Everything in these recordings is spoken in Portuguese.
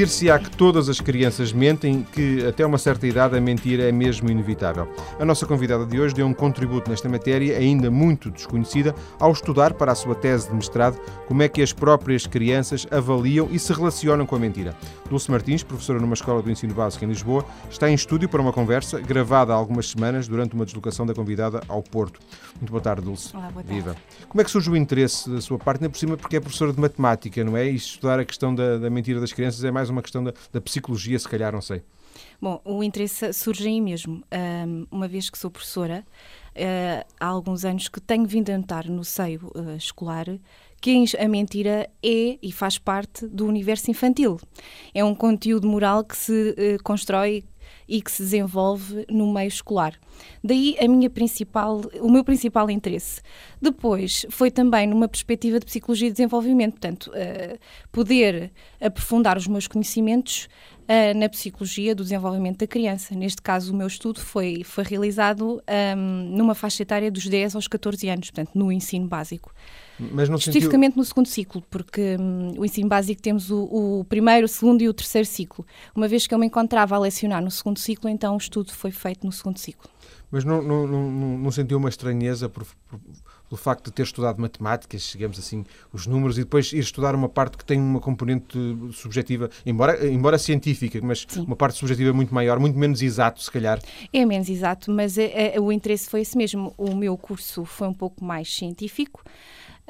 Dir-se-á que todas as crianças mentem, que até uma certa idade a mentira é mesmo inevitável. A nossa convidada de hoje deu um contributo nesta matéria, ainda muito desconhecida, ao estudar para a sua tese de mestrado como é que as próprias crianças avaliam e se relacionam com a mentira. Dulce Martins, professora numa escola do ensino básico em Lisboa, está em estúdio para uma conversa gravada há algumas semanas durante uma deslocação da convidada ao Porto. Muito boa tarde, Dulce. Olá, boa tarde. Viva. Como é que surge o interesse da sua parte, ainda por cima, porque é professora de matemática, não é? E estudar a questão da, da mentira das crianças é mais uma questão da, da, psicologia, se calhar, não sei. Bom, o interesse surge aí mesmo. Um, uma vez que sou professora, uh, há alguns anos que tenho vindo a notar no seio uh, escolar que a mentira é e faz parte do universo infantil. É um conteúdo moral que se uh, constrói e que se desenvolve no meio escolar. Daí a minha principal, o meu principal interesse. Depois foi também numa perspectiva de psicologia e desenvolvimento, portanto, uh, poder aprofundar os meus conhecimentos uh, na psicologia do desenvolvimento da criança. Neste caso, o meu estudo foi, foi realizado um, numa faixa etária dos 10 aos 14 anos, portanto, no ensino básico. Mas não Especificamente sentiu... no segundo ciclo, porque hum, o ensino básico temos o, o, primeiro, o segundo e o terceiro ciclo. Uma vez que eu me encontrava a lecionar no segundo ciclo, então o estudo foi feito no segundo ciclo. Mas não, não, não, não sentiu uma estranheza por, por, pelo facto de ter estudado matemáticas, digamos assim, os números, e depois ir estudar uma parte que tem uma componente subjetiva, embora, embora científica, mas Sim. uma parte subjetiva muito maior, muito menos exato, se calhar? É menos exato, mas é, é, o interesse foi esse mesmo. O meu curso foi um pouco mais científico.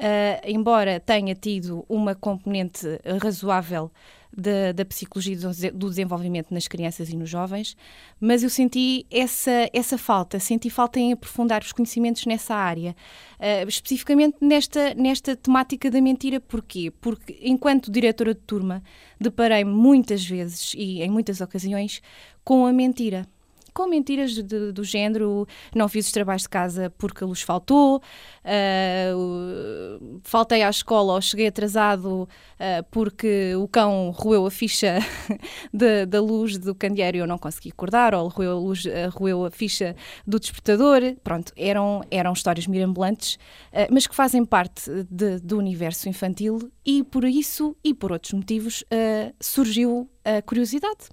Uh, embora tenha tido uma componente razoável da, da psicologia do desenvolvimento nas crianças e nos jovens, mas eu senti essa, essa falta, senti falta em aprofundar os conhecimentos nessa área, uh, especificamente nesta, nesta temática da mentira. Porquê? Porque, enquanto diretora de turma, deparei-me muitas vezes e em muitas ocasiões com a mentira com mentiras de, do género não fiz os trabalhos de casa porque luz faltou, uh, faltei à escola ou cheguei atrasado uh, porque o cão roeu a ficha de, da luz do candeeiro e eu não consegui acordar, ou roeu a, luz, uh, roeu a ficha do despertador. Pronto, eram, eram histórias mirambulantes, mas que fazem parte de, do universo infantil e por isso e por outros motivos surgiu a curiosidade.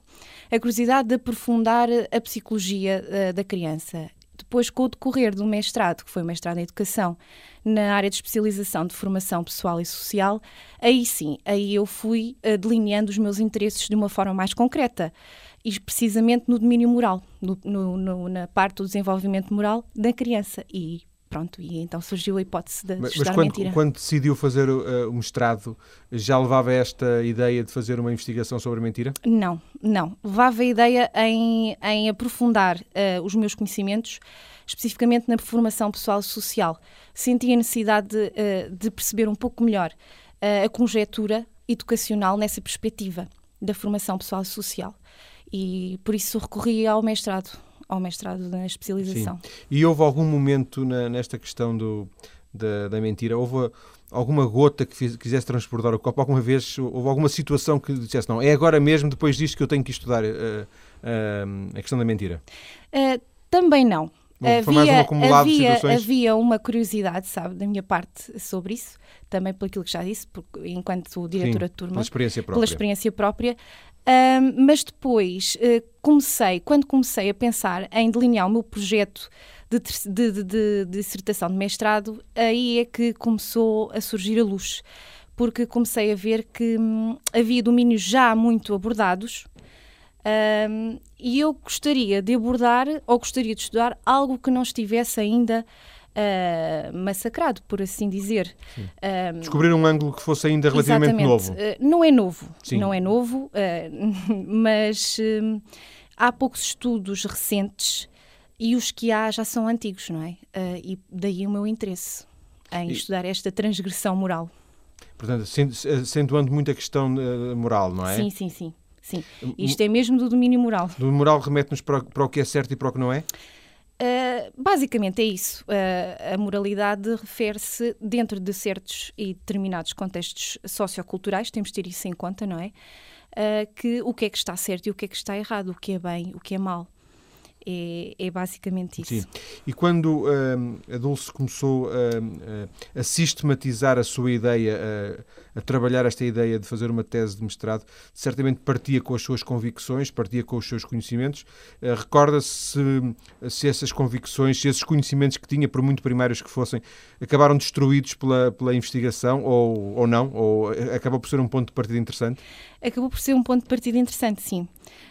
A curiosidade de aprofundar a psicologia uh, da criança. Depois, com o decorrer do mestrado, que foi o mestrado em Educação, na área de especialização de formação pessoal e social, aí sim, aí eu fui uh, delineando os meus interesses de uma forma mais concreta e precisamente no domínio moral, no, no, na parte do desenvolvimento moral da criança. E pronto, e então surgiu a hipótese de mas, mas quando, mentira. quando decidiu fazer uh, o mestrado, já levava esta ideia de fazer uma investigação sobre a mentira? Não, não. Levava a ideia em, em aprofundar uh, os meus conhecimentos, especificamente na formação pessoal e social. Senti a necessidade de, uh, de perceber um pouco melhor a conjetura educacional nessa perspectiva da formação pessoal e social. E por isso recorri ao mestrado ao mestrado na especialização. Sim. E houve algum momento na, nesta questão do, da, da, mentira? Houve alguma gota que fiz, quisesse transportar o copo? Alguma vez houve alguma situação que dissesse, não, é agora mesmo, depois disto, que eu tenho que estudar uh, uh, a questão da mentira? Uh, também não. Bom, havia, um havia, havia, uma curiosidade, sabe, da minha parte sobre isso, também pelo aquilo que já disse, porque, enquanto diretora Sim, de turma. Pela experiência própria. Pela experiência própria. Um, mas depois uh, comecei, quando comecei a pensar em delinear o meu projeto de, de, de, de, dissertação de mestrado, aí é que começou a surgir a luz. Porque comecei a ver que hum, havia domínios já muito abordados um, e eu gostaria de abordar ou gostaria de estudar algo que não estivesse ainda uh, massacrado, por assim dizer. Uh, Descobrir um ângulo que fosse ainda relativamente novo. Uh, não é novo, Sim. não é novo, mas há poucos estudos recentes e os que há já são antigos, não é? e daí o meu interesse em e... estudar esta transgressão moral. Portanto, acentuando muito a questão moral, não é? Sim, sim, sim. Sim, isto é mesmo do domínio moral. Do moral remete-nos para, para o que é certo e para o que não é? Uh, basicamente é isso. Uh, a moralidade refere-se dentro de certos e determinados contextos socioculturais, temos de ter isso em conta, não é? Uh, que o que é que está certo e o que é que está errado, o que é bem, o que é mal. é, é basicamente isso. Sim. E quando a Dulce começou a sistematizar a sua ideia, a trabalhar esta ideia de fazer uma tese de mestrado, certamente partia com as suas convicções, partia com os seus conhecimentos. Uh, Recorda-se se, essas convicções, se esses conhecimentos que tinha, por muito primários que fossem, acabaram destruídos pela, pela investigação ou, ou não? Ou acabou por ser um ponto de partida interessante? Acabou por ser um ponto de partida interessante, sim.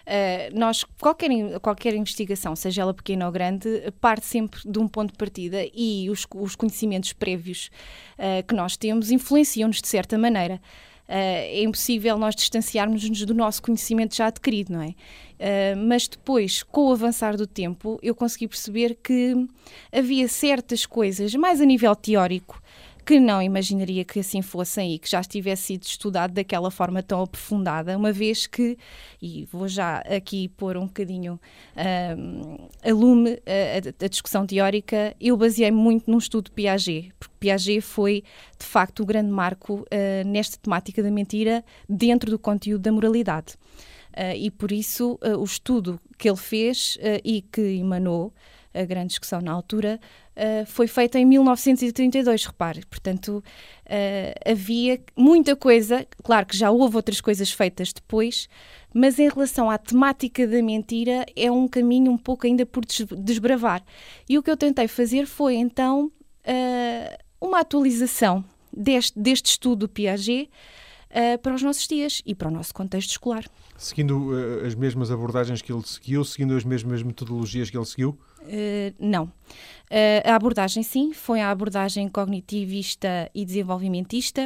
Uh, nós, qualquer, qualquer investigação, seja ela pequena ou grande, parte sempre de um ponto de partida e os, os conhecimentos prévios uh, que nós temos influenciam-nos de certa maneira. Uh, é impossível nós distanciarmos-nos do nosso conhecimento já adquirido, não é? Uh, mas depois, com o avançar do tempo, eu consegui perceber que havia certas coisas, mais a nível teórico, que não imaginaria que assim fossem e que já tivesse sido estudado daquela forma tão aprofundada, uma vez que, e vou já aqui pôr um bocadinho uh, a lume a, a, discussão teórica, eu baseei muito num estudo de Piaget, porque Piaget foi de facto o grande marco uh, nesta temática da mentira dentro do conteúdo da moralidade. Uh, e por isso o estudo que ele fez e que emanou a grande discussão na altura, uh, foi feita em 1932, repare. Portanto, uh, havia muita coisa, claro que já houve outras coisas feitas depois, mas em relação à temática da mentira, é um caminho um pouco ainda por desbravar. E o que eu tentei fazer foi, então, uh, uma atualização deste, deste estudo do Piaget para os nossos dias e para o nosso contexto escolar. Seguindo as mesmas abordagens que ele seguiu, seguindo as mesmas metodologias que ele seguiu? Uh, não. Uh, a abordagem, sim, foi a abordagem cognitivista e desenvolvimentista.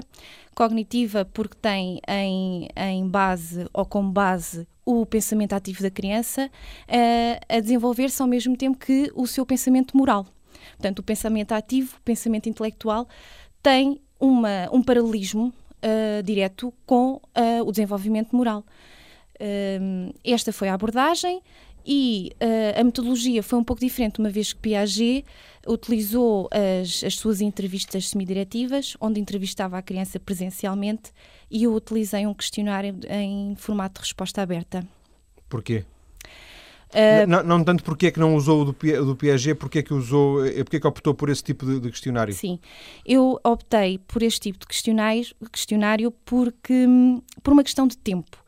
Cognitiva, porque tem em, em base ou como base o pensamento ativo da criança uh, a desenvolver-se ao mesmo tempo que o seu pensamento moral. Portanto, o pensamento ativo, o pensamento intelectual, tem uma, um paralelismo direto com o desenvolvimento moral. esta foi a abordagem e uh, a metodologia foi um pouco diferente, uma vez que Piaget utilizou as, as suas entrevistas semidiretivas, onde entrevistava a criança presencialmente, e eu utilizei um questionário em formato de resposta aberta. Porquê? Uh, não, não, tanto porque é que não usou o do, do Piaget, porque é que usou, eh, porque é que optou por esse tipo de, de, questionário? Sim, eu optei por este tipo de questionário, questionário porque hum, por uma questão de tempo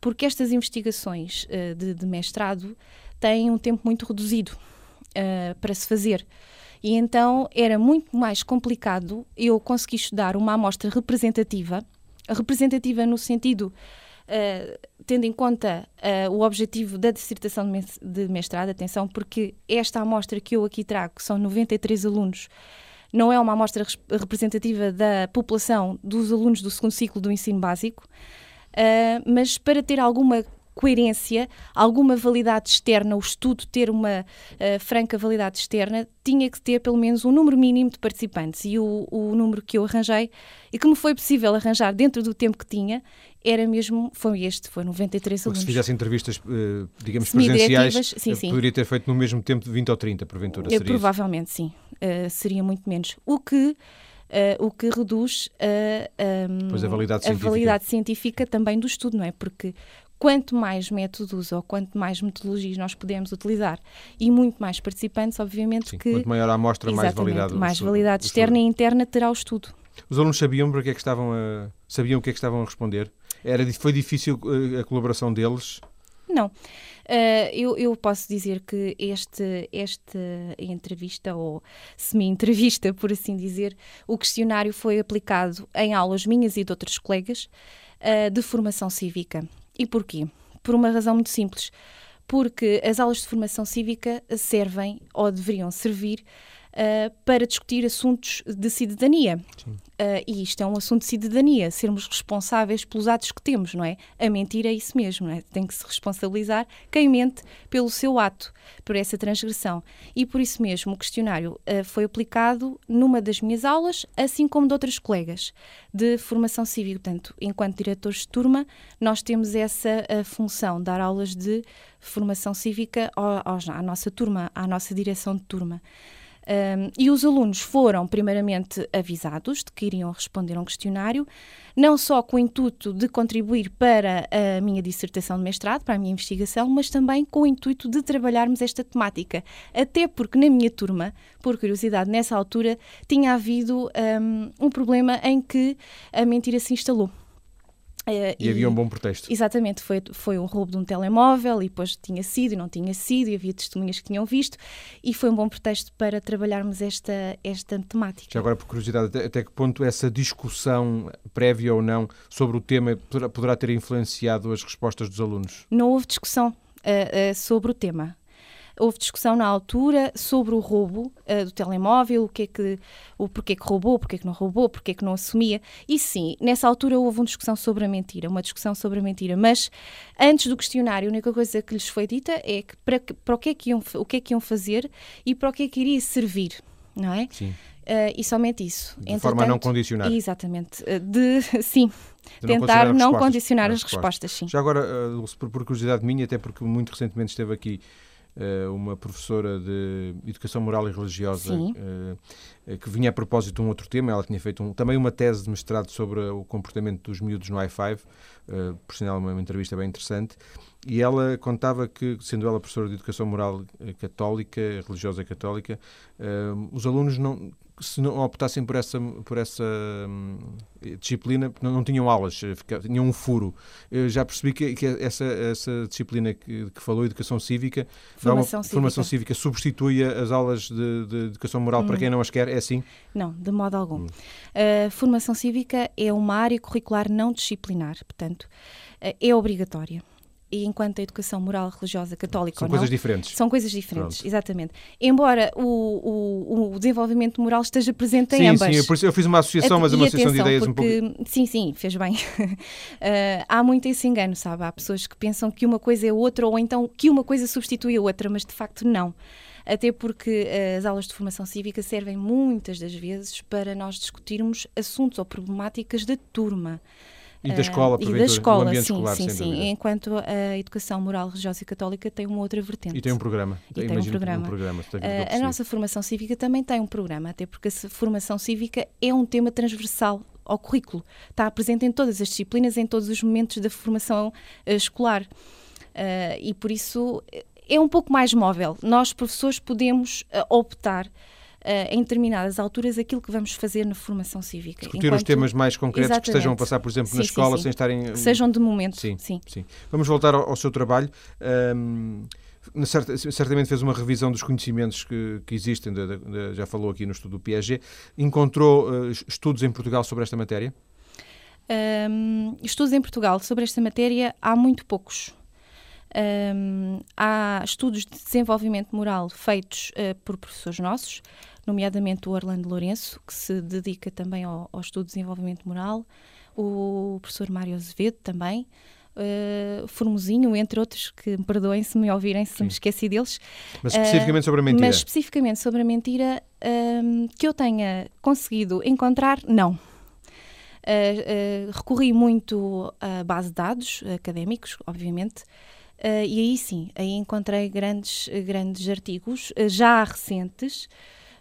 porque estas investigações uh, de, de, mestrado têm um tempo muito reduzido uh, para se fazer. E então era muito mais complicado eu conseguir estudar uma amostra representativa, representativa no sentido, uh, tendo em conta uh, o objetivo da dissertação de mestrado, atenção, porque esta amostra que eu aqui trago, que são 93 alunos, não é uma amostra representativa da população dos alunos do segundo ciclo do ensino básico, uh, mas para ter alguma coerência, alguma validade externa, o estudo ter uma uh, franca validade externa, tinha que ter pelo menos um número mínimo de participantes. E o, o número que eu arranjei, e que me foi possível arranjar dentro do tempo que tinha, era mesmo, foi este, foi 93 Porque alunos. se fizesse entrevistas, uh, digamos, presenciais, sim, sim. poderia ter feito no mesmo tempo de 20 ou 30, porventura, seria Provavelmente, sim. Uh, seria muito menos. O que uh, o que reduz a, um, a, validade, a validade científica também do estudo, não é? Porque quanto mais métodos ou quanto mais metodologias nós podemos utilizar e muito mais participantes, obviamente Sim, que... Quanto maior a amostra, mais validade... mais validade externa e interna terá o estudo. Os alunos sabiam para que é que estavam a... sabiam o que é que estavam a responder? Era, foi difícil eh, a colaboração deles? Não. Uh, eu, eu, posso dizer que este, esta entrevista, ou semi-entrevista, por assim dizer, o questionário foi aplicado em aulas minhas e de outros colegas uh, de formação cívica. E porquê? Por uma razão muito simples. Porque as aulas de formação cívica servem, ou deveriam servir, uh, para discutir assuntos de cidadania. Uh, e isto é um assunto de cidadania, sermos responsáveis pelos atos que temos, não é? A mentira é isso mesmo, não é? Tem que se responsabilizar quem mente pelo seu ato, por essa transgressão. E por isso mesmo o questionário uh, foi aplicado numa das minhas aulas, assim como de outras colegas de formação cívica. Portanto, enquanto diretores de turma, nós temos essa função, dar aulas de formação cívica à nossa turma, à nossa direção de turma. Um, e os alunos foram, primeiramente, avisados de que iriam responder a um questionário, não só com o intuito de contribuir para a minha dissertação de mestrado, para a minha investigação, mas também com o intuito de trabalharmos esta temática. Até porque na minha turma, por curiosidade, nessa altura, tinha havido um, um problema em que a mentira se instalou. Uh, e, e, havia um bom pretexto. Exatamente, foi, foi um roubo de um telemóvel e depois tinha sido e não tinha sido e havia testemunhas que tinham visto e foi um bom pretexto para trabalharmos esta, esta temática. Já agora, por curiosidade, até, até que ponto essa discussão, prévia ou não, sobre o tema poderá, poderá ter influenciado as respostas dos alunos? Não houve discussão uh, uh, sobre o tema houve discussão na altura sobre o roubo uh, do telemóvel, o que é que, o porquê que roubou, porquê que não roubou, porquê que não assumia. E sim, nessa altura houve uma discussão sobre a mentira, uma discussão sobre a mentira. Mas antes do questionário, a única coisa que lhes foi dita é que para, para o, que é que iam, o que é que iam fazer e para o que é que iria servir, não é? Sim. Uh, e somente isso. De Entretanto, forma a não condicionar. Exatamente. Uh, de, sim, de tentar não, não condicionar as respostas. sim. Já agora, uh, por, curiosidade minha, até porque muito recentemente esteve aqui eh, uma professora de Educação Moral e Religiosa uh, que vinha a propósito de um outro tema. Ela tinha feito um, também uma tese de mestrado sobre o comportamento dos miúdos no i5, uh, por sinal uma, uma entrevista bem interessante, e ela contava que, sendo ela professora de Educação Moral Católica, religiosa católica, os alunos não se não optassem por essa, por essa hum, disciplina, não, não, tinham aulas, eh, tinham um furo. Eu já percebi que, que essa, essa disciplina que, que, falou, Educação Cívica, formação, cívica. formação cívica, substitui as aulas de, de Educação Moral hum. para quem não as quer, é assim? Não, de modo algum. Hum. Uh, formação Cívica é uma área curricular não disciplinar, portanto, uh, é obrigatória e enquanto a educação moral, religiosa, católica são ou não, coisas diferentes. São coisas diferentes, Pronto. exatamente. Embora o, o, o, desenvolvimento moral esteja presente sim, em ambas. Sim, sim, eu fiz uma associação, mas uma associação de ideias porque, um pouco... Sim, sim, fez bem. uh, há muito esse engano, sabe? Há pessoas que pensam que uma coisa é outra ou então que uma coisa substitui a outra, mas de facto não até porque uh, as aulas de formação cívica servem muitas das vezes para nós discutirmos assuntos ou problemáticas da turma. E da escola, uh, e da escola, sim, escolar, sim, sim. Enquanto a educação moral, religiosa e católica tem uma outra vertente. E tem um programa. E tem um programa. Um programa uh, a nossa formação cívica também tem um programa, até porque a formação cívica é um tema transversal ao currículo. Está presente em todas as disciplinas, em todos os momentos da formação uh, escolar. Uh, e por isso é um pouco mais móvel. Nós, professores, podemos optar em determinadas alturas aquilo que vamos fazer na formação cívica. Discutir Enquanto... os temas mais concretos Exatamente. que estejam a passar, por exemplo, sim, na escola, sim, sem estarem. Que sejam de momento. Sim, sim. sim. Vamos voltar ao, ao seu trabalho. Um, certamente fez uma revisão dos conhecimentos que, que existem, de, de, já falou aqui no estudo do Piaget. Encontrou uh, estudos em Portugal sobre esta matéria? Um, estudos em Portugal sobre esta matéria há muito poucos. Um, há estudos de desenvolvimento moral feitos uh, por professores nossos, nomeadamente o Orlando Lourenço, que se dedica também ao, ao estudo de desenvolvimento moral, o professor Mário Azevedo também, uh, Formosinho, entre outros, que me perdoem se me ouvirem, se Sim. me esqueci deles. Mas especificamente uh, sobre a mentira? Mas especificamente sobre a mentira, um, que eu tenha conseguido encontrar, não. Uh, uh, recorri muito à base de dados académicos, obviamente, Uh, e aí sim, aí encontrei grandes, grandes artigos, uh, já recentes,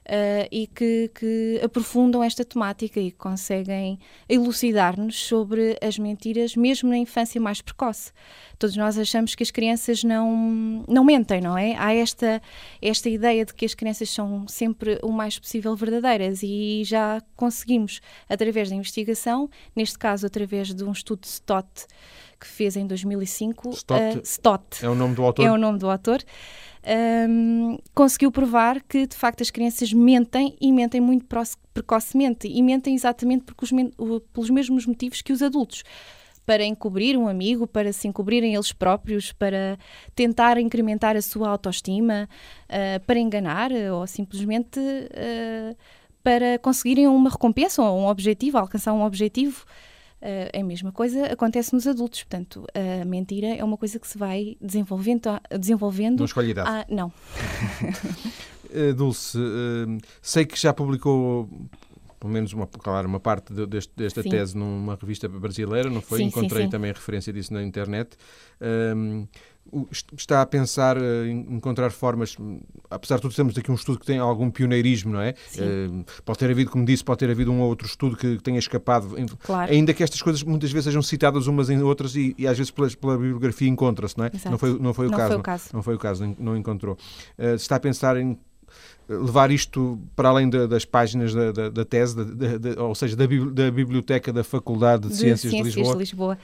uh, e que, que, aprofundam esta temática e conseguem elucidar-nos sobre as mentiras, mesmo na infância mais precoce. Todos nós achamos que as crianças não, não mentem, não é? Há esta, esta ideia de que as crianças são sempre o mais possível verdadeiras e já conseguimos, através da investigação, neste caso através de um estudo de STOT, que fez em 2005. Stott, uh, Stott. É o nome do autor? É o nome do autor. Um, conseguiu provar que de facto as crianças mentem e mentem muito precocemente e mentem exatamente os, pelos mesmos motivos que os adultos para encobrir um amigo, para se encobrirem eles próprios, para tentar incrementar a sua autoestima, uh, para enganar ou simplesmente uh, para conseguirem uma recompensa ou um objetivo, alcançar um objetivo Uh, a mesma coisa acontece nos adultos, portanto, a mentira é uma coisa que se vai desenvolvendo. desenvolvendo não escolhe idade. Ah, não. uh, Dulce, uh, sei que já publicou pelo menos uma, claro, uma parte de, deste, desta Sim. tese numa revista brasileira, não foi? Sim, Encontrei sim, também referência disso na internet. Um, está a pensar uh, em encontrar formas, apesar de tudo temos aqui um estudo que tem algum pioneirismo, não é? Uh, pode ter havido, como disse, pode ter havido um ou outro estudo que, tenha escapado, claro. ainda que estas coisas muitas vezes sejam citadas umas em outras e, e às vezes pela, pela bibliografia encontra-se, não é? Exato. Não foi, não foi o não caso. Foi o caso. Não foi o caso, não, encontrou. Uh, está a pensar em levar isto para além das páginas da, da, da tese, ou seja, da, biblioteca da Faculdade de, de Ciências, Ciências, de Lisboa? De Lisboa.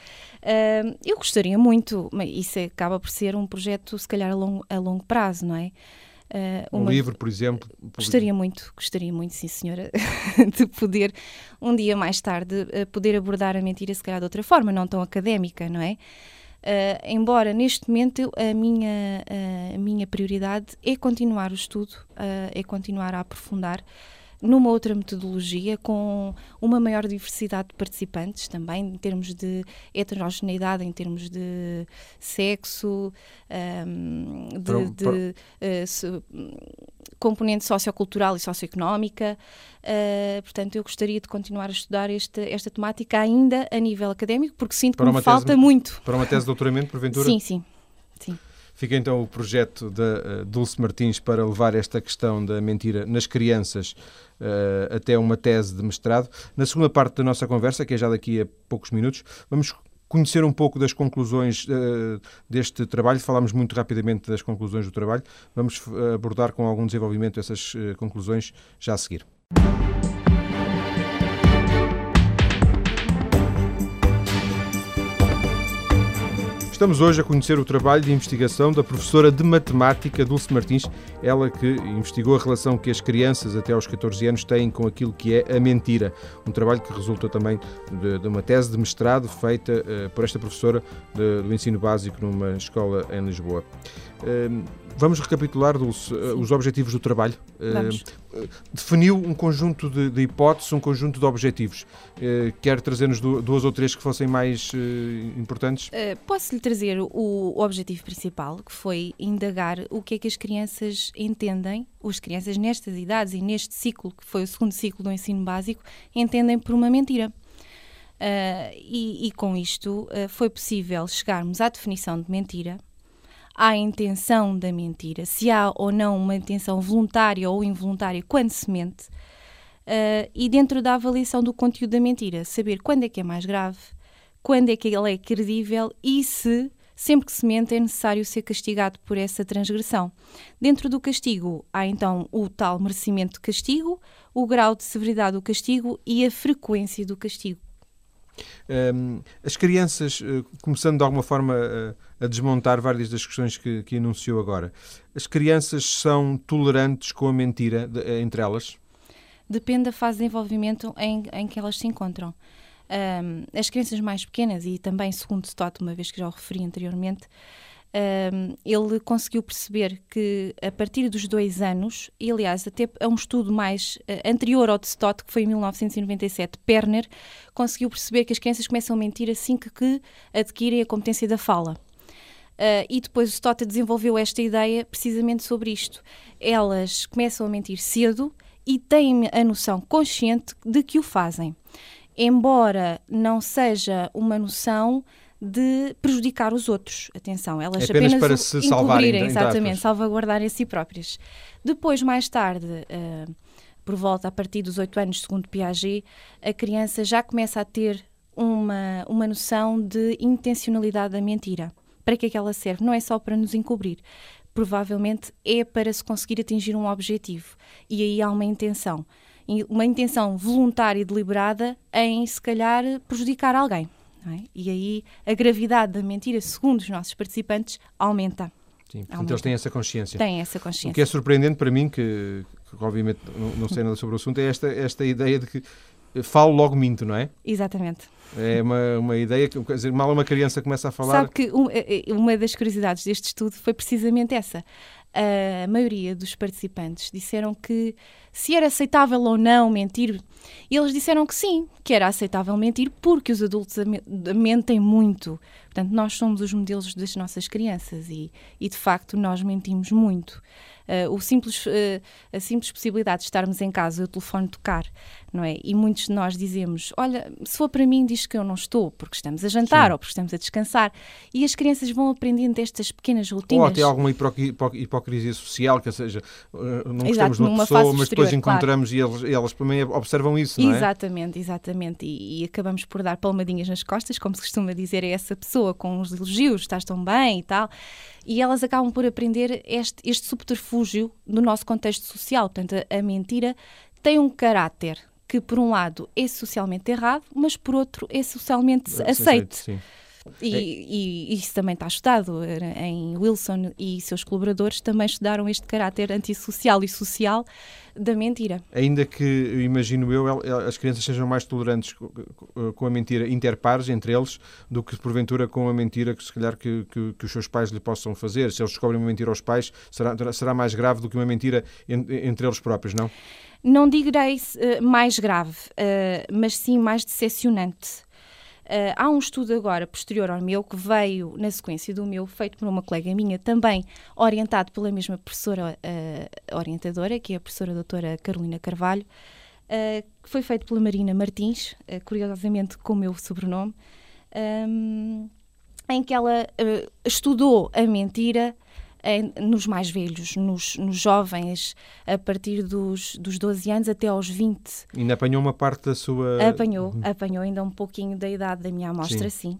Uh, eu gostaria muito, mas isso acaba por ser um projeto, se calhar, a longo, a longo prazo, não é? Uh, um livro, por exemplo? Gostaria muito, gostaria muito, sim senhora, de poder, um dia mais tarde, uh, poder abordar a mentira, se calhar de outra forma, não tão académica, não é? Uh, embora neste momento a minha, uh, a minha prioridade é continuar o estudo, uh, é continuar a aprofundar numa outra metodologia com uma maior diversidade de participantes também, em termos de heterogeneidade, em termos de sexo, um, de, para, de uh, so, componente sociocultural e socioeconómica. Uh, portanto, eu gostaria de continuar a estudar esta, esta temática ainda a nível académico, porque sinto para que me falta tese, muito. Para uma tese de doutoramento, porventura? Sim, sim. sim. Fica então o projeto da uh, Dulce Martins para levar esta questão da mentira nas crianças uh, até uma tese de mestrado. Na segunda parte da nossa conversa, que é já daqui a poucos minutos, vamos conhecer um pouco das conclusões uh, deste trabalho. Falámos muito rapidamente das conclusões do trabalho. Vamos abordar com algum desenvolvimento essas conclusões já a seguir. Estamos hoje a conhecer o trabalho de investigação da professora de matemática Dulce Martins, ela que investigou a relação que as crianças até aos 14 anos têm com aquilo que é a mentira. Um trabalho que resulta também de, de uma tese de mestrado feita uh, por esta professora de, do ensino básico numa escola em Lisboa. Uh, Vamos recapitular, Dulce, eh, os objetivos do trabalho. Vamos. Uh, definiu um conjunto de, de, hipóteses, um conjunto de objetivos. Uh, quer trazer-nos duas ou três que fossem mais uh, importantes? Posso-lhe trazer o objetivo principal, que foi indagar o que é que as crianças entendem, as crianças nestas idades e neste ciclo, que foi o segundo ciclo do ensino básico, entendem por uma mentira. E, e, com isto foi possível chegarmos à definição de mentira há intenção da mentira, se há ou não uma intenção voluntária ou involuntária quando se mente, uh, e dentro da avaliação do conteúdo da mentira, saber quando é que é mais grave, quando é que ela é credível e se sempre que se mente é necessário ser castigado por essa transgressão. Dentro do castigo há então o tal merecimento de castigo, o grau de severidade do castigo e a frequência do castigo. As crianças, uh, começando de alguma forma uh, a desmontar várias das questões que, que anunciou agora, as crianças são tolerantes com a mentira de, uh, entre elas? Depende da fase de desenvolvimento em, em que elas se encontram. Um, as crianças mais pequenas, e também segundo Stott, uma vez que já o referi anteriormente, um, ele conseguiu perceber que a partir dos dois anos, e aliás, até a um estudo mais uh, anterior ao de Stott, que foi em 1997, Perner conseguiu perceber que as crianças começam a mentir assim que, que adquirem a competência da fala. Uh, e depois o Stott desenvolveu esta ideia precisamente sobre isto. Elas começam a mentir cedo e têm a noção consciente de que o fazem. Embora não seja uma noção de prejudicar os outros. Atenção, elas é apenas, apenas para se salvarem, exatamente, salvaguardarem a si próprias. Depois, mais tarde, uh, por volta a partir dos 8 anos, segundo Piaget, a criança já começa a ter uma, uma noção de intencionalidade da mentira. Para que é que ela serve? Não é só para nos encobrir. Provavelmente é para se conseguir atingir um objetivo. E aí há uma intenção. Uma intenção voluntária e deliberada em, se calhar, prejudicar alguém. É? E aí a gravidade da mentira, segundo os nossos participantes, aumenta. Sim, portanto, aumenta. eles têm essa consciência. Têm essa consciência. O que é surpreendente para mim, que, que obviamente não, não, sei nada sobre o assunto, é esta, esta ideia de que falo logo minto, não é? Exatamente. É uma, uma ideia que, quer dizer, mal uma criança começa a falar. Sabe que um, é, é, uma das curiosidades deste estudo foi precisamente essa. A maioria dos participantes disseram que se era aceitável ou não mentir E eles disseram que sim, que era aceitável mentir, porque os adultos mentem muito. Portanto, nós somos os modelos das nossas crianças e, e de facto, nós mentimos muito. Uh, o simples, uh, a simples possibilidade de estarmos em casa e o telefone tocar, não é? E muitos de nós dizemos: Olha, se for para mim, diz que eu não estou, porque estamos a jantar Sim. ou porque estamos a descansar. E as crianças vão aprendendo estas pequenas rotinas. Ou até alguma hipocrisia social, que seja, uh, não gostamos de uma pessoa, mas depois encontramos claro. e eles, elas também observam isso, não é? Exatamente, exatamente. E, e, acabamos por dar palmadinhas nas costas, como se costuma dizer a essa pessoa, com os elogios, estás tão bem e tal e elas acabam por aprender este, este subterfúgio no nosso contexto social. Portanto, a, a mentira tem um caráter que, por um lado, é socialmente errado, mas, por outro, é socialmente é, aceito. E, é. e, isso também está estudado em Wilson e seus colaboradores também estudaram este caráter antissocial e social da mentira. Ainda que, imagino eu, as crianças sejam mais tolerantes com a mentira interpares entre eles do que porventura com a mentira que se calhar que, que, que os seus pais lhe possam fazer. Se eles descobrem uma mentira aos pais, será, será mais grave do que uma mentira entre eles próprios, não? Não direi uh, mais grave, uh, mas sim mais decepcionante. Uh, há um estudo agora, posterior ao meu, que veio na sequência do meu, feito por uma colega minha, também orientado pela mesma professora uh, orientadora, que é a professora doutora Carolina Carvalho, uh, que foi feito pela Marina Martins, curiosamente com o meu sobrenome, um, em que ela estudou a mentira em, nos mais velhos, nos, nos, jovens, a partir dos, dos 12 anos até aos 20. Ainda apanhou uma parte da sua. Apanhou, uhum. apanhou ainda um pouquinho da idade da minha amostra, sim. sim.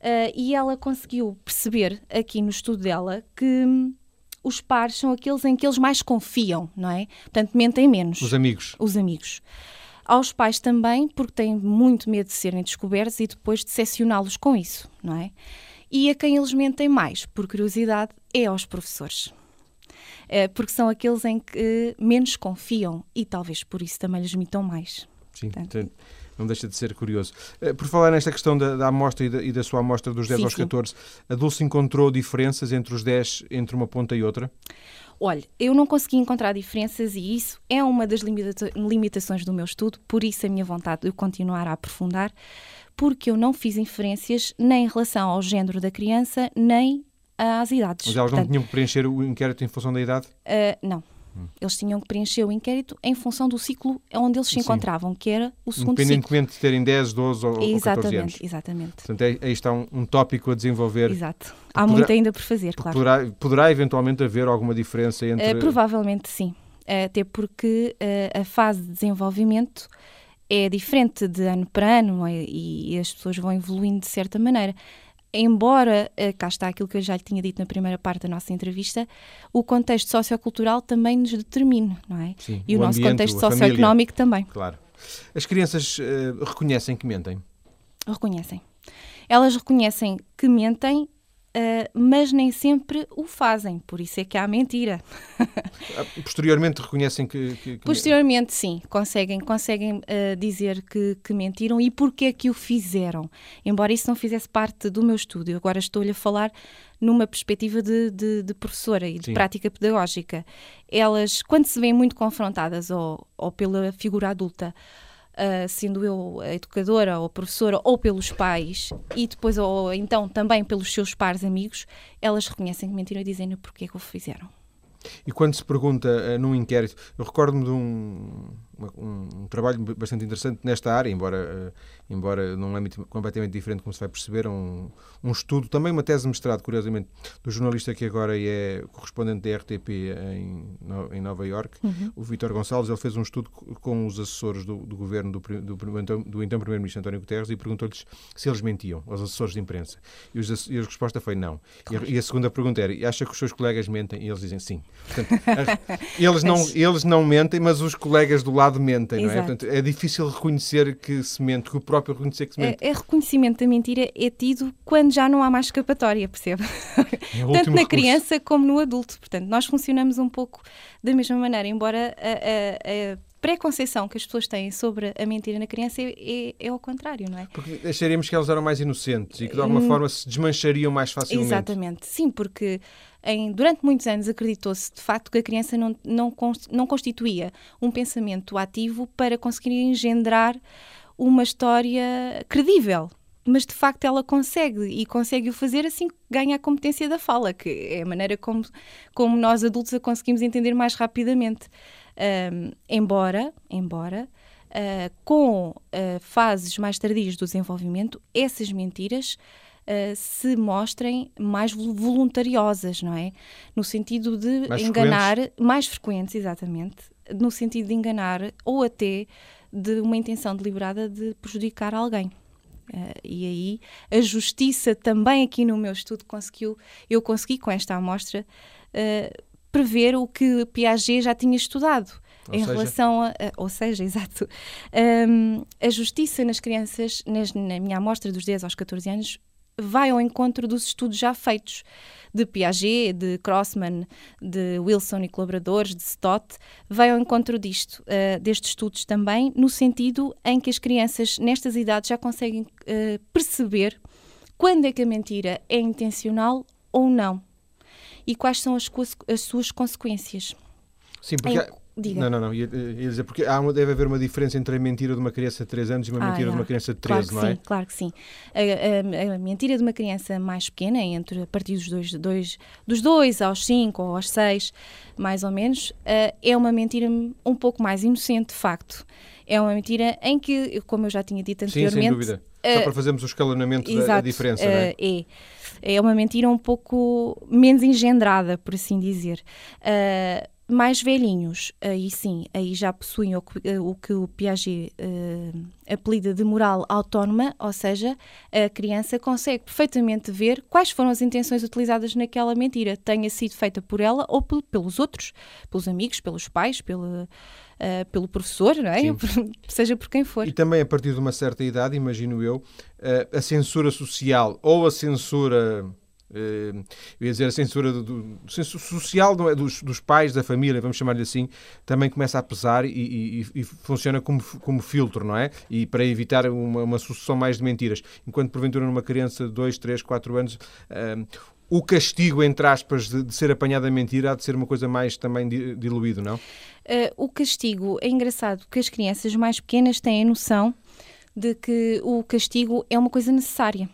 Uh, e ela conseguiu perceber aqui no estudo dela que hum, os pares são aqueles em que eles mais confiam, não é? Portanto, mentem menos. Os amigos. Os amigos. Aos pais também, porque têm muito medo de serem descobertos e depois decepcioná-los com isso, não é? E a quem eles mentem mais, por curiosidade, é aos professores. É, porque são aqueles em que menos confiam e talvez por isso também lhes mintam mais. Sim, Portanto, não deixa de ser curioso. Eh, por falar nesta questão da, da amostra e da, e da, sua amostra dos 10 sim, aos 14, sim. a Dulce encontrou diferenças entre os 10, entre uma ponta e outra? Olha, eu não consegui encontrar diferenças e isso é uma das limita limitações do meu estudo, por isso a minha vontade de continuar a aprofundar porque eu não fiz inferências nem em relação ao género da criança, nem às idades. Mas elas não Portanto, tinham que preencher o inquérito em função da idade? Uh, não. Hum. Eles tinham que preencher o inquérito em função do ciclo onde eles se Sim. encontravam, que era o segundo Independentemente ciclo. de terem 10, 12 ou, exatamente, ou 14 anos. Exatamente, Portanto, aí, aí está um, um, tópico a desenvolver. Exato. Há poderá, muito ainda por fazer, claro. Poderá, poderá eventualmente haver alguma diferença entre... Uh, provavelmente sim. Até porque uh, a fase de desenvolvimento é diferente de ano para ano e, e as pessoas vão evoluindo de certa maneira embora, eh, cá está aquilo que eu já lhe tinha dito na primeira parte da nossa entrevista, o contexto sociocultural também nos determina, não é? Sim, e o, o nosso ambiente, contexto socioeconómico também. Claro. As crianças uh, reconhecem que mentem? Reconhecem. Elas reconhecem que mentem Uh, mas nem sempre o fazem, por isso é que há mentira. Ah, posteriormente reconhecem que, que, que... Posteriormente, sim, conseguem, conseguem uh, dizer que, que, mentiram e porquê é que o fizeram. Embora isso não fizesse parte do meu estudo, agora estou-lhe a falar numa perspectiva de, de, de professora e de sim. prática pedagógica. Elas, quando se veem muito confrontadas ou, ou pela figura adulta, uh, sendo eu a educadora ou a professora, ou pelos pais, e depois, ou então também pelos seus pares amigos, elas reconhecem que mentiram e dizem porquê que o fizeram. E quando se pergunta uh, num inquérito, eu recordo-me de um, um, um, trabalho bastante interessante nesta área, embora, uh, embora num âmbito completamente diferente, como se vai perceber, um, um estudo, também uma tese de mestrado, curiosamente, do jornalista que agora é correspondente da RTP em, no, em Nova York, uhum. o Vítor Gonçalves. Ele fez um estudo com os assessores do, do governo do, do, do, do então Primeiro-Ministro António Guterres e perguntou-lhes se eles mentiam, aos assessores de imprensa. E, os, e a resposta foi não. Claro. E, a, e, a, segunda pergunta era: acha que os seus colegas mentem? E eles dizem sim. Portanto, eles, não, eles não mentem, mas os colegas do lado lado mentem, não é? Portanto, é difícil reconhecer que se mente, que o próprio reconhecer que se mente. É, é reconhecimento da mentira é tido quando já não há mais escapatória, percebe? É Tanto na recurso. criança como no adulto. Portanto, nós funcionamos um pouco da mesma maneira, embora a, a, a preconceição que as pessoas têm sobre a mentira na criança é, é, é ao contrário, não é? Porque acharíamos que elas eram mais inocentes e que de alguma hum, forma se desmanchariam mais facilmente. Exatamente, sim, porque em, durante muitos anos acreditou-se de facto que a criança não, não, não constituía um pensamento ativo para conseguir engendrar uma história credível. Mas de facto ela consegue e consegue o fazer assim que ganha a competência da fala, que é a maneira como, como nós adultos a conseguimos entender mais rapidamente. Um, embora, embora uh, com uh, fases mais tardias do desenvolvimento, essas mentiras uh, se mostrem mais voluntariosas, não é? No sentido de mais enganar, frequentes. mais frequentes, exatamente, no sentido de enganar ou até de uma intenção deliberada de prejudicar alguém. Uh, e aí a justiça também aqui no meu estudo conseguiu, eu consegui com esta amostra uh, prever o que Piaget já tinha estudado. Ou em seja... relação a, ou seja, exato, um, a justiça nas crianças, nas, na minha amostra dos 10 aos 14 anos, vai ao encontro dos estudos já feitos de Piaget, de Crossman, de Wilson e colaboradores, de Stott, vai ao encontro disto, uh, destes estudos também, no sentido em que as crianças nestas idades já conseguem uh, perceber quando é que a mentira é intencional ou não e quais são as, as suas consequências. Sim, porque em, Diga. Não, não, não. Ia, ia dizer, porque há uma, deve haver uma diferença entre a mentira de uma criança de 3 anos e uma ah, mentira é. de uma criança de 13, claro não é? Sim, claro que sim. A, a, a, mentira de uma criança mais pequena, entre a partir dos dois, dois, dos 2 aos 5 ou aos 6, mais ou menos, é uma mentira um pouco mais inocente, de facto. É uma mentira em que, como eu já tinha dito anteriormente. Sim, sem dúvida. Só para fazermos o escalonamento exato, da diferença, não é? É. É uma mentira um pouco menos engendrada, por assim dizer. Uh, mais velhinhos, aí sim, aí já possuem o, o que o Piaget uh, apelida de moral autónoma, ou seja, a criança consegue perfeitamente ver quais foram as intenções utilizadas naquela mentira, tenha sido feita por ela ou pelos outros, pelos amigos, pelos pais, pelo, uh, pelo professor, não é? seja por quem for. E também a partir de uma certa idade, imagino eu, uh, a censura social ou a censura eu ia dizer a censura do, do, social é? dos, dos, pais, da família, vamos chamar-lhe assim, também começa a pesar e, e, e, funciona como, como filtro, não é? E para evitar uma, uma sucessão mais de mentiras. Enquanto, porventura, numa criança de 2, 3, 4 anos, uh, o castigo, entre aspas, de, de, ser apanhada a mentira há de ser uma coisa mais também diluído, não? Uh, o castigo, é engraçado que as crianças mais pequenas têm a noção de que o castigo é uma coisa necessária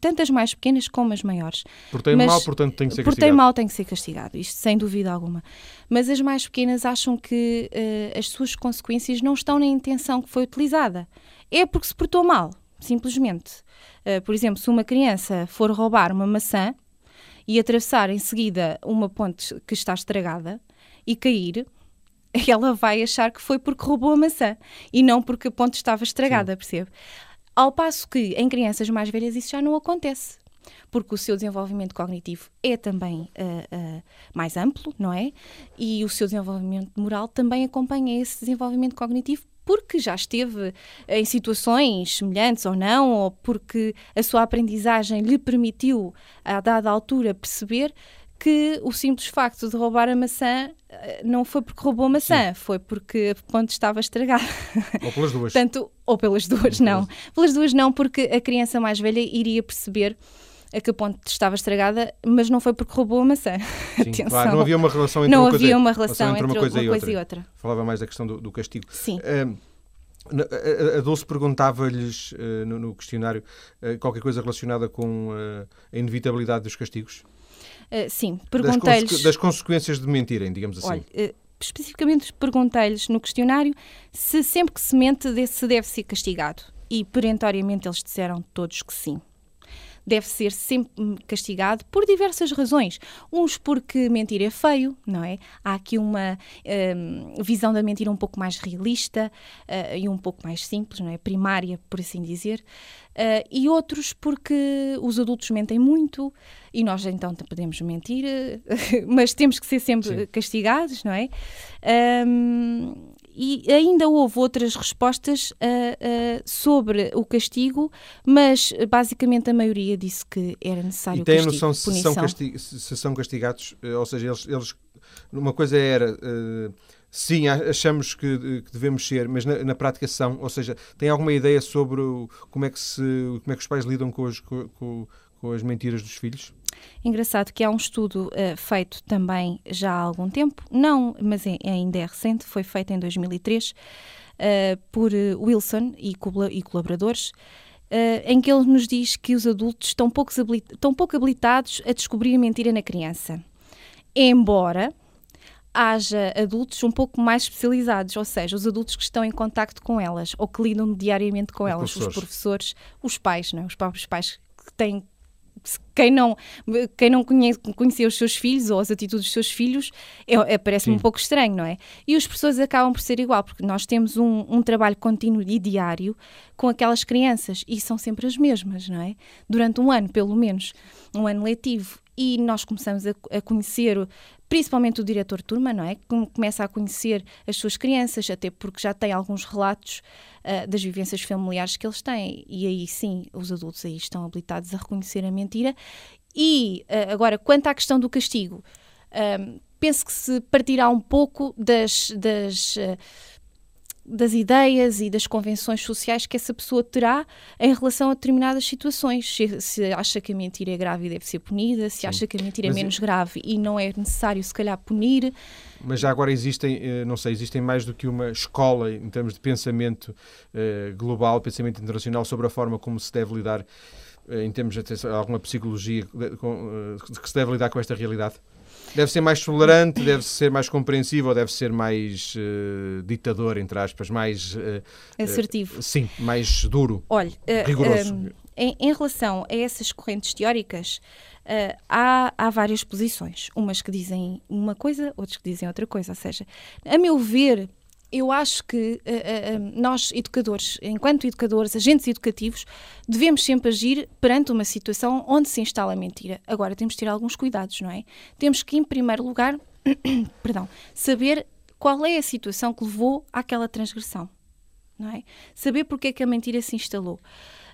tanto as mais pequenas como as maiores. Portei mal, portanto tem que ser portei castigado. mal, tem que ser castigado, isto sem dúvida alguma. Mas as mais pequenas acham que uh, as suas consequências não estão na intenção que foi utilizada. É porque se portou mal, simplesmente. Uh, por exemplo, se uma criança for roubar uma maçã e atravessar em seguida uma ponte que está estragada e cair, ela vai achar que foi porque roubou a maçã e não porque a ponte estava estragada, Sim. percebe? Ao passo que em crianças mais velhas isso já não acontece porque o seu desenvolvimento cognitivo é também uh, uh, mais amplo, não é? E o seu desenvolvimento moral também acompanha esse desenvolvimento cognitivo porque já esteve em situações semelhantes ou não, ou porque a sua aprendizagem lhe permitiu, a dada altura, perceber que o simples facto de roubar a maçã eh, não foi porque roubou a maçã, Sim. foi porque a ponte estava estragada. Ou pelas duas. Portanto, ou pelas duas, não. Pelas... duas não, porque a criança mais velha iria perceber que a ponte estava estragada, mas não foi porque roubou a maçã. Sim, Atenção. Claro, não havia uma relação entre, não uma, havia coisa, uma relação entre, uma coisa, uma e, coisa outra. e, outra. Falava mais da questão do, do castigo. Sim. Uh, a Dulce perguntava-lhes uh, no, no, questionário uh, qualquer coisa relacionada com uh, a inevitabilidade dos castigos. Uh, sim, perguntei-lhes. Das, das, consequências de mentirem, digamos assim. Olha, uh, especificamente perguntei-lhes no questionário se sempre que se mente se deve ser castigado. E perentoriamente eles disseram todos que sim deve ser sempre castigado por diversas razões. Uns porque mentir é feio, não é? Há aqui uma um, visão da mentira um pouco mais realista uh, e um pouco mais simples, não é? Primária, por assim dizer. Uh, e outros porque os adultos mentem muito e nós então podemos mentir, mas temos que ser sempre Sim. castigados, não é? Um, e ainda houve outras respostas uh, uh, sobre o castigo, mas basicamente a maioria disse que era necessário e tem castigo, a noção se são, se são, castigados, eh, ou seja, eles, eles uma coisa era uh, Sim, achamos que, que devemos ser, mas na, na, prática são. Ou seja, tem alguma ideia sobre o, como, é que se, como é que os pais lidam com, os, com, com as mentiras dos filhos? Engraçado que há um estudo uh, feito também já há algum tempo, não, mas é, ainda é recente, foi feito em 2003 uh, eh, por eh, Wilson e, e colaboradores, uh, em que ele nos diz que os adultos estão pouco, estão pouco habilitados a descobrir a mentira na criança. Embora haja adultos um pouco mais especializados, ou seja, os adultos que estão em contacto com elas ou que lidam diariamente com os elas, professores. os professores, os pais, não é? os próprios pais que têm quem não, quem não conhece, conhecia os seus filhos ou as atitudes dos seus filhos, é, é parece-me um pouco estranho, não é? E os professores acabam por ser igual, porque nós temos um, um, trabalho contínuo e diário com aquelas crianças e são sempre as mesmas, não é? Durante um ano, pelo menos, um ano letivo. E nós começamos a, a conhecer principalmente o diretor de turma, não é? Começa a conhecer as suas crianças, até porque já tem alguns relatos uh, das vivências familiares que eles têm. E aí sim, os adultos aí estão habilitados a reconhecer a mentira. E uh, agora, quanto à questão do castigo, uh, penso que se partirá um pouco das. das das ideias e das convenções sociais que essa pessoa terá em relação a determinadas situações. Se, se acha que a mentira é grave e deve ser punida, se Sim. acha que a mentira é Mas é menos grave e não é necessário, se calhar, punir. Mas já agora existem, eh, não sei, existem mais do que uma escola em termos de pensamento eh, global, pensamento internacional sobre a forma como se deve lidar, eh, em termos de alguma psicologia, que se deve lidar com esta realidade? Deve ser mais tolerante, deve ser mais compreensível, deve ser mais uh, ditador, entre aspas, mais. Uh, Assertivo. Uh, sim, mais duro. Olha, rigoroso. Um, em, em, relação a essas correntes teóricas, há, há várias posições. Umas que dizem uma coisa, outras que dizem outra coisa. Ou seja, a meu ver, eu acho que uh, uh, nós, educadores, enquanto educadores, agentes educativos, devemos sempre agir perante uma situação onde se instala a mentira. Agora, temos de ter alguns cuidados, não é? Temos que, em primeiro lugar, perdão, saber qual é a situação que levou àquela transgressão, não é? Saber porque é que a mentira se instalou.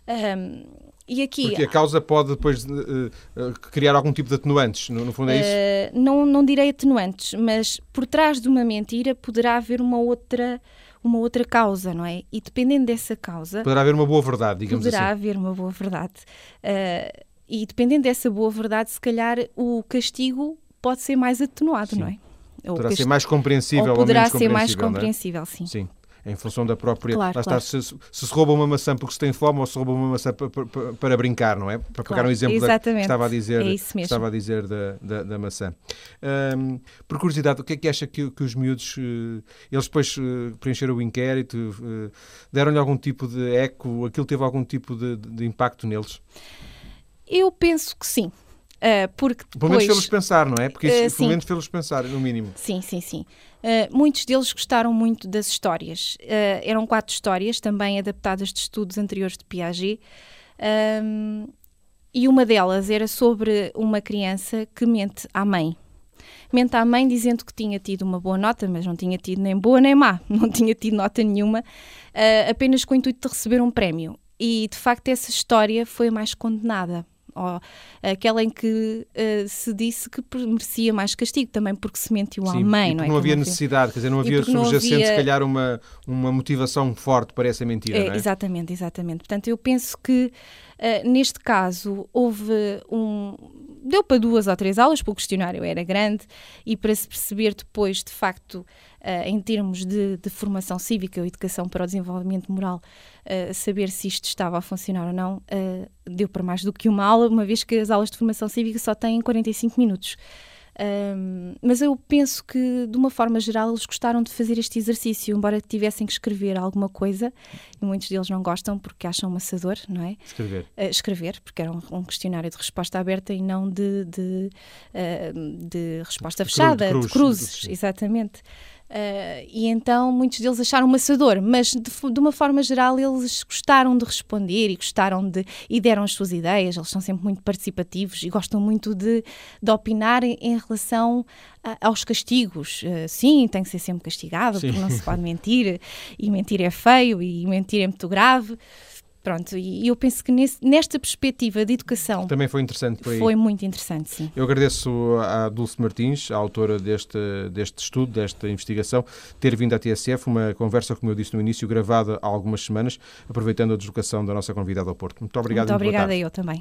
Um, e aqui, Porque a causa pode depois uh, uh, criar algum tipo de atenuantes, no, no fundo é isso? Uh, não, não direi atenuantes, mas por trás de uma mentira poderá haver uma outra uma outra causa, não é? E dependendo dessa causa... Poderá haver uma boa verdade, digamos poderá assim. Poderá haver uma boa verdade. e dependendo dessa boa verdade, se calhar o castigo pode ser mais atenuado, sim. não é? Ou poderá ser mais compreensível ou poderá ou ser mais compreensível, é? sim. Sim em função da própria. Claro, lá claro. está, se, se, se rouba uma maçã porque se tem fome ou se rouba uma maçã para, para, para brincar, não é? Para claro, pegar um exemplo da, que estava a dizer, é estava a dizer da, da, da maçã. Um, por curiosidade, o que é que acha que, que os miúdos, uh, eles depois uh, preencheram o inquérito, uh, deram-lhe algum tipo de eco, aquilo teve algum tipo de, de impacto neles? Eu penso que sim. Uh, porque depois, pelo menos fê-los pensar, não é? Porque isso, uh, pelo menos fê-los pensar, no mínimo. Sim, sim, sim. Uh, muitos deles gostaram muito das histórias. eram quatro histórias, também adaptadas de estudos anteriores de Piaget. Um, e uma delas era sobre uma criança que mente à mãe. Mente à mãe dizendo que tinha tido uma boa nota, mas não tinha tido nem boa nem má, não tinha tido nota nenhuma, apenas com o intuito de receber um prémio. E de facto essa história foi mais condenada ou aquela em que uh, se disse que merecia mais castigo, também porque se mentiu à mãe, não é? Não havia necessidade, quer dizer, não havia subjacente, havia... se calhar, uma, uma motivação forte para essa mentira, é, é? Exatamente, exatamente. Portanto, eu penso que uh, neste caso houve um. Deu para duas ou três aulas, porque o questionário era grande, e para se perceber depois, de facto, uh, em termos de, de, formação cívica ou educação para o desenvolvimento moral, uh, saber se isto estava a funcionar ou não, uh, deu para mais do que uma aula, uma vez que as aulas de formação cívica só têm 45 minutos. Um, mas eu penso que, de uma forma geral, eles gostaram de fazer este exercício, embora tivessem que escrever alguma coisa, e muitos deles não gostam porque acham maçador, não é? Escrever. Uh, escrever, porque era um, um, questionário de resposta aberta e não de, de, uh, de resposta fechada, de, cruz, de cruzes, exatamente. Uh, e então muitos deles acharam maçador, mas de, de, uma forma geral eles gostaram de responder e gostaram de e deram as suas ideias. Eles são sempre muito participativos e gostam muito de, de opinar em, em relação a, aos castigos. Uh, sim, tem que ser sempre castigado, sim. porque não se pode mentir e mentir é feio e mentir é muito grave. Pronto, e eu penso que nesse, nesta perspectiva de educação. Também foi interessante. Foi, foi muito interessante, sim. Eu agradeço à Dulce Martins, a autora deste, deste estudo, desta investigação, ter vindo à TSF, uma conversa, como eu disse no início, gravada há algumas semanas, aproveitando a deslocação da nossa convidada ao Porto. Muito obrigado Muito obrigada eu também.